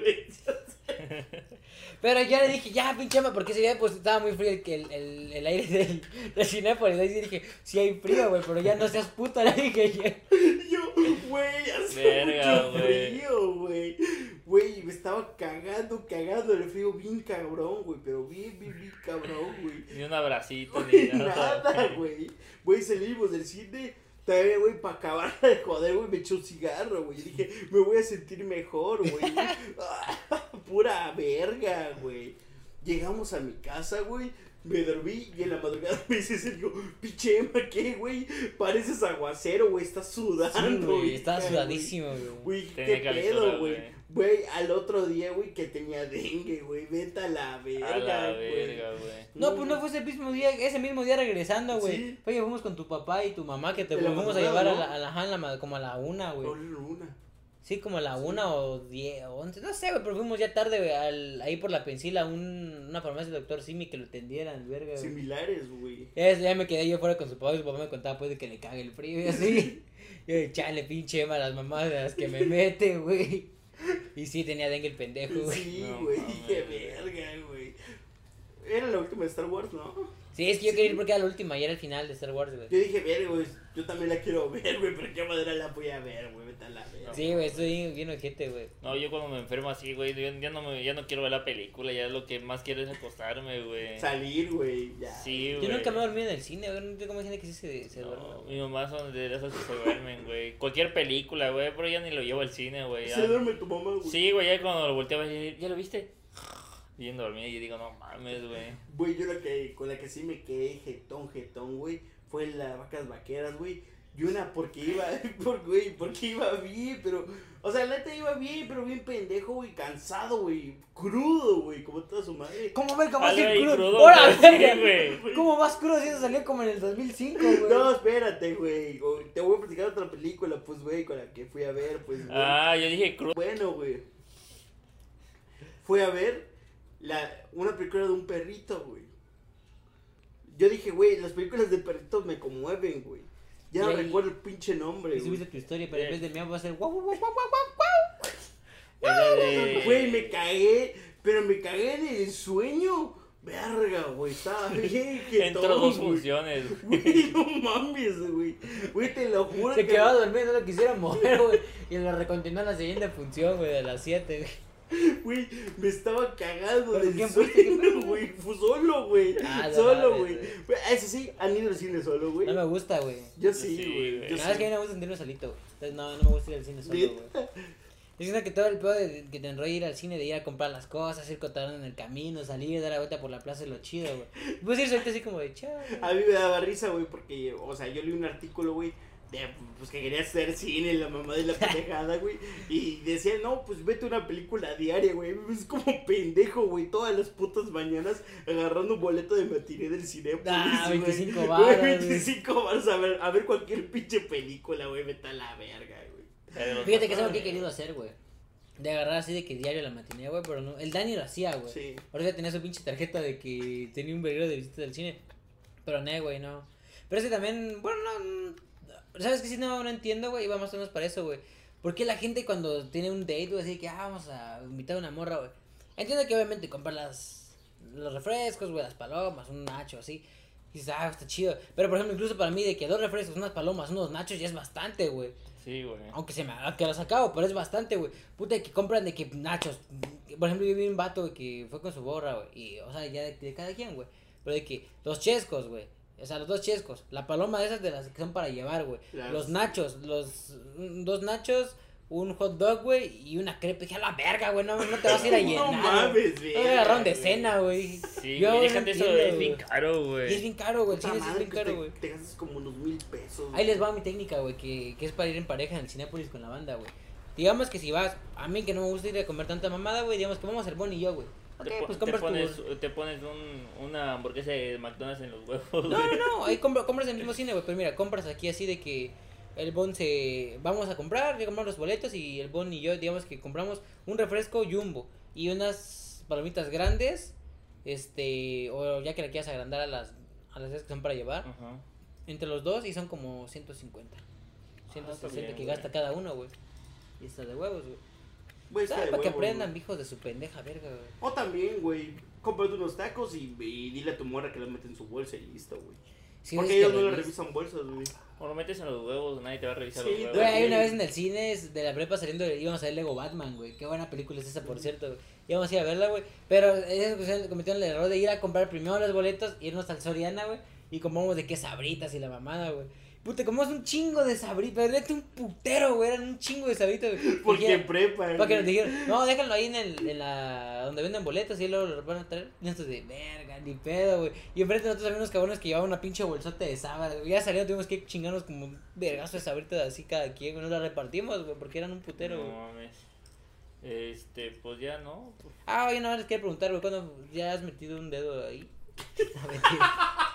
Pero yo le dije, ya, pinche porque ese día pues estaba muy frío el, el, el, el aire del, del Cinépolis. Ahí sí dije, sí hay frío, güey, pero ya no seas puta, <laughs> le dije yo. Y yo, güey, hace Verga, mucho frío, güey. Güey, me estaba cagando, cagando el frío bien cabrón, güey. Pero bien, bien, bien cabrón, güey. Ni un abracito, ni Güey, nada. nada, güey. Güey, salimos del cine. También, güey, para acabar de joder, güey, me echó un cigarro, güey. Y dije, me voy a sentir mejor, güey. Ah, <laughs> <laughs> Pura verga, güey. Llegamos a mi casa, güey. Me dormí y en la madrugada <laughs> me dice Sergio, pinche Emma, ¿qué, güey? Pareces aguacero, güey, estás sudando, Sí, güey, estaba sudadísimo, güey. Güey, qué pedo, güey. al otro día, güey, que tenía dengue, güey. Vete a la verga, A la güey. No, pues no fue ese mismo día, ese mismo día regresando, güey. Sí. Que fuimos con tu papá y tu mamá que te De la fuimos a llevar a la, a la, la como a la una, güey. No, no, una. Sí, como a la Sí. una o diez o once, no sé, güey, pero fuimos ya tarde, güey, al, ahí por la Pensila, a un, una farmacia del doctor Simi que lo atendieran, verga, güey. Similares, güey. Ya, ya me quedé yo fuera con su papá y su papá me contaba pues de que le cague el frío y así. <laughs> Yo, chale, pinche Emma, las mamás de las que me mete, güey. Y sí, tenía dengue el pendejo, güey. Sí, No güey, <laughs> mames, qué verga, güey. Era la última de Star Wars, ¿no? Sí, es que yo quería ir porque era la última y era el final de Star Wars, güey. Yo dije, verga, güey, yo también la quiero ver, güey, pero qué madera la voy a ver, güey, vete a la verga. Sí, güey, estoy bien, bien ojete, güey. No, yo cuando me enfermo así, güey, yo ya no, me, ya no quiero ver la película, ya lo que más quiero es acostarme, güey. Salir, güey, ya. Sí, Yo güey. nunca me he dormido en el cine, güey. No entiendo cómo hay gente que sí se, se duerme. No, mi mamá son de esas que se duermen, güey. Cualquier película, güey, pero ya ni lo llevo al cine, güey. ya. Se duerme tu mamá, güey. Sí, güey, ya cuando lo volteaba, ya, ¿ya lo viste? Bien dormido y yo digo, no mames, güey. Güey, yo la que, con la que sí me quedé jetón, jetón, güey, fue las vacas vaqueras, güey. Y una porque iba, <laughs> por, güey, porque iba bien, pero, o sea, la neta iba bien, pero bien pendejo, güey, cansado, güey, crudo, güey, como toda su madre. ¿Cómo ver cómo así ahí crudo? crudo, ¡Hola, güey, sí, verga! güey. ¿Cómo más crudo si eso salió como en el 2005, <laughs> güey? No, espérate, güey, te voy a platicar otra película, pues, güey, con la que fui a ver, pues, güey. Ah, yo dije crudo. Bueno, güey. Fui a ver la, una película de un perrito, güey. Yo dije, güey, las películas de perritos me conmueven, güey. Ya no recuerdo el pinche nombre, Y subiste güey. tu historia, pero en vez de miau va a ser guau, guau, guau, guau, guau, guau. Güey, me cagué, pero me cagué del sueño. Verga, güey, estaba bien jetón, <laughs> Entró dos güey. funciones. <laughs> Güey, no mames, güey. Güey, te lo juro Se que... quedaba dormido, no lo quisiera mover, güey. Y lo recontinuó en la siguiente función, güey, de las 7, güey. Güey, me estaba cagando ¿Pero del quién sueño, <laughs> güey. Fue solo, güey. Ah, solo, güey. Güey, Eso sí, han ido al cine solo, güey. No me gusta, güey. Yo Sí, güey. Nada, es que a mí me gusta sentirme solito, güey. Entonces, no, no me gusta ir al cine solo, güey. Yo siento que todo el pedo de que te enrolla ir al cine, de ir a comprar las cosas, ir contando en el camino, salir, dar la vuelta por la plaza es lo chido, güey. Puedes ir solito así como de chao. A mí me daba risa, güey, porque, o sea, yo leí un artículo, güey, de, pues que quería hacer cine, la mamá de la <laughs> pendejada, güey, y decía, no, pues vete una película diaria, güey, es como pendejo, güey, todas las putas mañanas agarrando un boleto de matiné del cine. Ah, 25 Güey, varos, güey. 25 varos a ver, a ver cualquier pinche película, güey, vete a la verga, güey. Fíjate que es algo que he querido hacer, güey. De agarrar así de que diario la matinee, güey, pero no. El Dani lo hacía, güey. Sí. Ahora ya tenía su pinche tarjeta de que tenía un verguero de visitas del cine. Pero no, güey, no. Pero es que también, bueno, no. ¿Sabes qué? Sí, no, no entiendo, güey. Iba más o menos para eso, güey. ¿Por qué la gente cuando tiene un date, güey, así que ah, vamos a invitar a una morra, güey? Entiendo que obviamente comprar las, los refrescos, güey, las palomas, un nacho, así. Y dices, ah, está chido. Pero por ejemplo, incluso para mí, de que dos refrescos, unas palomas, unos nachos, ya es bastante, güey. Sí, güey. Aunque se me que los acabo, pero es bastante, güey. Puta, que compran de que nachos. Por ejemplo, yo vi un vato, güey, que fue con su borra, güey. Y, o sea, ya de, de cada quien, güey. Pero de que los chescos, güey. O sea, los dos chescos. La paloma de esas de las que son para llevar, güey. Los nachos, los dos nachos, un hot dog, güey, y una crepe. Dije, a la verga, güey, no, no te vas a ir a <laughs> llenar. No güey. mames, verga, me agarraron de güey. cena, güey. Sí, Yo güey, déjate eso, es bien güey. caro, Y es güey. bien caro, güey. El cine es bien caro, te- güey. Te gastas como unos mil pesos. Ahí les va mi técnica, güey, que, que es para ir en pareja en el Cinépolis con la banda, güey. Digamos que si vas, a mí que no me gusta ir a comer tanta mamada, güey, digamos que vamos a hacer Bonnie y yo, güey. Ok, Te, pues te compras pones, tu... te pones un, una hamburguesa de McDonald's en los huevos, No, no, no, ahí compra- compras en el mismo <laughs> cine, güey, pero mira, compras aquí así de que el Bon se... Vamos a comprar, ya compramos los boletos y el Bon y yo, digamos que compramos un refresco Jumbo y unas palomitas grandes, este, o ya que le quieras agrandar a las, a las que son para llevar, entre los dos y son como 150. 160 bien, que güey. gasta cada uno, güey. Y está de huevos, güey. Güey, está ¿Sabes? de Para que aprendan, güey. hijos de su pendeja verga, güey. O también, güey, cómprate unos tacos y, y dile a tu morra que los mete en su bolsa y listo, güey. Sí, Porque ellos no le revis- revisan bolsas, güey. O lo metes en los huevos, nadie te va a revisar Sí, los huevos. Güey, hay una vez en el cine es de la prepa saliendo, íbamos a ver Lego Batman, güey. Qué buena película es esa, por cierto, güey. Íbamos a ir a verla, güey. Pero ellos cometieron el error de ir a comprar primero los boletos, irnos al Soriana, güey. Y compramos de qué sabritas y la mamada, güey. Puta, comemos un chingo de sabritas, pero neta un putero, güey. eran un chingo de sabritas, güey. Porque en prepa. Para que nos dijeron, no, déjalo ahí en, el, en la. donde venden boletos y luego los van a traer. Y nosotros de, verga, ni pedo, güey. Y enfrente de nosotros había unos cabrones que llevaban una pinche bolsota de sábado, güey. Ya salieron, tuvimos que chingarnos como un vergazo de sabritas así cada quien, güey. Nos las repartimos, güey, porque eran un putero, güey. No mames. Este, pues ya no. Ah, oye, nada más les quería preguntar, güey, ¿cuándo ya has metido un dedo ahí? <laughs> <laughs>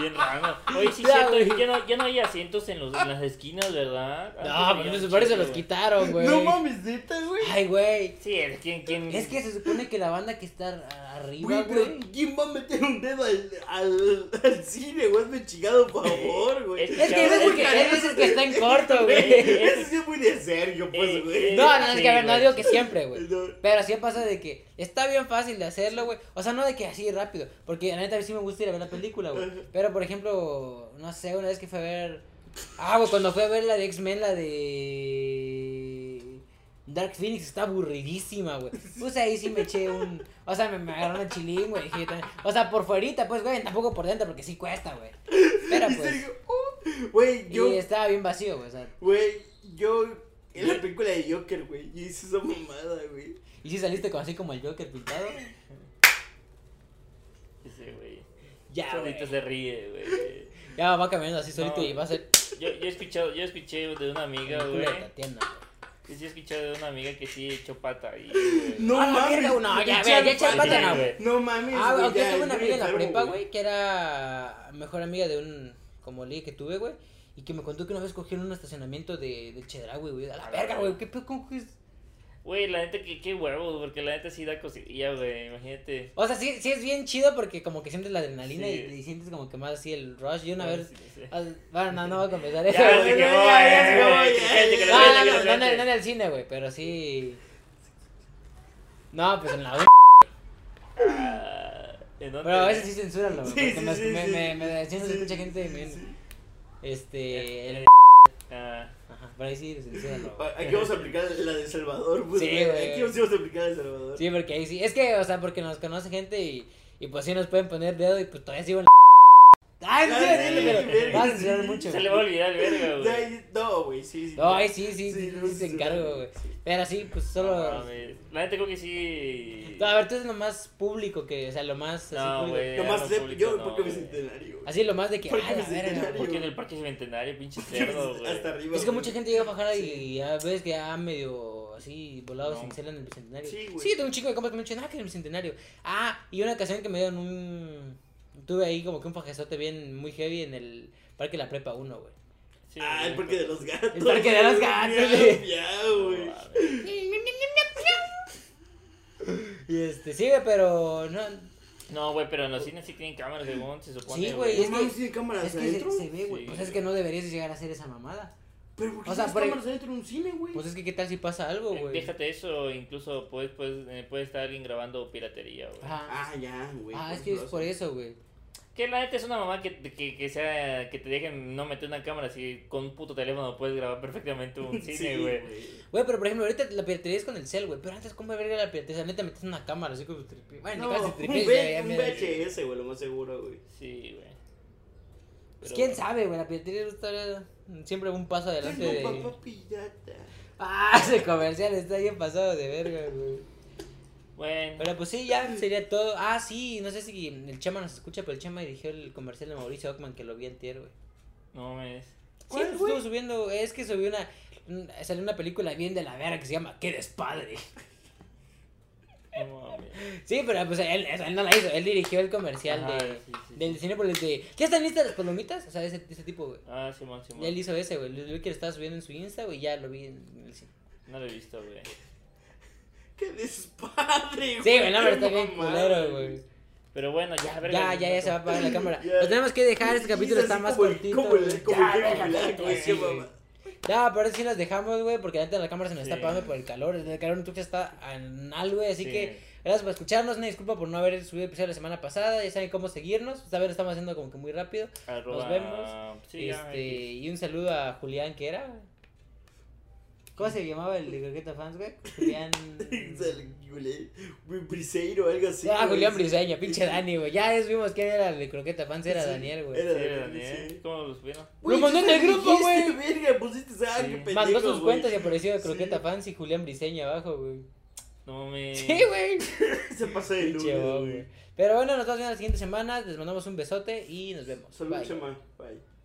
Bien raro. Oye, sí, Ya, cierto, ya no, ya no hay asientos en, los, en las esquinas, ¿verdad? Antes No, pues se parece los quitaron, güey. No mames, neta, güey. Ay, güey. Sí, es. Es que se supone que la banda que está arriba, Güey. ¿quién va a meter un dedo al, al, al cine, güey? Hazme chingado, por favor, güey. Es Es que muy que, ese que está en corto, <laughs> Güey, güey. Ese sí es muy de Sergio, pues, Eh, güey. eh, No, no, es que a ver, no digo que siempre, güey. <laughs> No. Pero sí pasa de que está bien fácil de hacerlo, güey. O sea, no de que así rápido. Porque la neta a mí sí me gusta ir a ver la película, güey. Pero por ejemplo, no sé, una vez que fui a ver. Ah, güey, cuando fui a ver la de X-Men, la de. Dark Phoenix está aburridísima, güey. Pues ahí sí me eché un. O sea, me, me agarraron el chilín, güey. O sea, por fuerita, pues, güey. Tampoco por dentro, porque sí cuesta, güey. Pero <laughs> pues. Oh, güey, yo, Y estaba bien vacío, güey. O sea, güey, yo, en la película de Joker, güey, yo hice esa mamada, güey. y si saliste con, así como el Joker pintado. Ese, güey. Ya, Solito se ríe, güey. Ya va caminando así solito No. y va a ser. Yo, yo he escuchado, yo escuché de una amiga, güey. de Tatiana, güey. Yo sí he escuchado de una amiga que sí echó pata ahí, güey. No A la mames. verga, no, ya, ve, ya echar pata, pata, no, güey. No mames, Ah, güey, aunque ya, tuve una amiga en la prepa, güey, que era mejor amiga de un como ligue que tuve, güey. Y que me contó que una vez cogieron un estacionamiento de, del Chedraui, güey. A la A la verga, güey. ¿Qué pedo? ¿Cómo que es? Güey, la neta, que qué huevos, porque la neta sí da cosilla, güey. Imagínate. O sea, sí, sí es bien chido porque como que sientes la adrenalina Sí. y, y sientes como que más así el rush. Y una vez. Bueno, no, no voy a confesar eso. <laughs> Ya, güey. eh, No, no, no, no, en el- suelte. no en el cine, güey, pero sí. No, pues en la. Ah, ¿En dónde? Pero a veces sí censúralo, güey. Sí, porque sí, me, me, me, me, escucha gente. sí, me-. Este. el- Ah, Ajá, pero ahí sí censúralo. güey. Aquí vamos a aplicar la de Salvador, pues. Sí, güey. Aquí vamos a aplicar la de Salvador. Sí, porque ahí sí. Es que, o sea, porque nos conoce gente y, y pues sí nos pueden poner dedo y pues todavía sigo en la. Ay, no sé, decirlo, pero vas a censurar mucho. se le va a olvidar, verga, güey. No, güey, sí, sí. No, ay, sí, sí, sí, no, sí, te sí, encargo, güey. Pero sí, pues solo. La neta creo que sí. No, a ver, tú eres lo más público que, o sea, lo más así No, güey. Lo más público, yo, no, porque güey. bicentenario, güey. Así lo más de que, ¿Por qué ay, la verga. Porque en el parque bicentenario, pinche <laughs> cerdo, güey. Hasta arriba. Es que mucha gente llega a bajar y ya ves que ya medio así volado No. sin ser en el bicentenario. Sí, güey. Sí, tengo un chico de compas que me dicen, ah, que en el bicentenario. Ah, y una ocasión que me dieron un. Tuve ahí como que un fajezote bien muy heavy en el parque La Prepa 1, güey. Sí, Ah, el parque de los gatos. El parque de los gatos, Ya, güey. Ya, güey. Y este, sí, güey, pero no. No, güey, pero en los cines sí tienen cámaras, según se supone. Sí, güey, No es que- ¿tiene cámaras Es que adentro? se, se ve, güey. Sí, pues es que no deberías llegar a hacer esa mamada. Pero ¿por qué O sea, por- cámaras adentro de un cine, güey? Pues es que, ¿qué tal si pasa algo, Eh, güey? Déjate eso, incluso puedes, puedes, eh, puede estar alguien grabando piratería, güey. Ah, ya, güey. Ah, es que es por eso, güey. Que la neta es una mamá que, que, que sea que te dejen no meter una cámara si con un puto teléfono puedes grabar perfectamente un <laughs> cine, güey. Güey, pero por ejemplo, ahorita la piratería es con el cel, güey. Pero antes, ¿cómo verga la piratería? Neta metes una cámara así como tripié. Bueno, No, ni casi un, un VHS, güey, lo más seguro, güey. Sí, güey. Pues quién bueno. sabe, güey. La piratería está siempre un paso adelante Tengo de. papá pirata. Ah, <laughs> ese comercial está bien pasado de verga, güey. Bueno, Pero pues sí, ya sería todo. Ah, sí, no sé si el Chema nos escucha, pero el Chema dirigió el comercial de Mauricio Ockman que lo vi entero, güey. no me Sí, ¿Cuál, pues, estuvo subiendo, es que subió una, un- salió una película bien de la vera que se llama ¿Qué despadre? No. Sí, pero pues él, él no la hizo, él dirigió el comercial Ajá, de, sí, sí, del sí. Cinépolis de... ¿Ya están listas las palomitas? O sea, ese, ese tipo, güey. Ah, Simón, Simón. Ya él hizo ese, güey. Lo vi que lo estaba subiendo en su Insta, güey, ya lo vi en el cine. No lo he visto, güey. <laughs> ¡Qué despadre, güey! Sí, güey, no, pero está bien culero, güey. Pero bueno, ya, verga. Ya, ya, ya se va a apagar la cámara. <laughs> Ya. Lo tenemos que dejar, este capítulo es está más como el- cortito. Como el, güey. como Ya, el. No, pero sí las dejamos, güey, porque ahorita la cámara se nos está apagando por el calor. El calor en Tuxtla está anal, güey, así Sí. que gracias por escucharnos. Una disculpa por no haber subido episodio la semana pasada. Ya saben cómo seguirnos. Esta vez lo estamos haciendo como que muy rápido. Arroba- Nos vemos. Sí, ya, este, y un saludo a Julián, que era. ¿Cómo se llamaba el de Croqueta Fans, güey? Julián. <laughs> Briseiro o algo así. Ah, Julián. Briseño, pinche Dani, güey. Ya es, vimos quién era el de Croqueta Fans, era Sí, Daniel, güey. era- Sí, Daniel. sí. ¿Cómo los vieron? Güey, Lo mandó en el grupo, dijiste, güey. Verga, pusiste ah, Sí. qué pendejo, Mandó sus güey. cuentas y apareció de Sí. Croqueta Fans y Julián Briseño abajo, güey. No me. Sí, güey. <laughs> Se pasó de bobo, güey. güey. Pero bueno, nos vemos en la siguiente semana. Les mandamos un besote y nos vemos. Salud, Bye. Chema. Bye.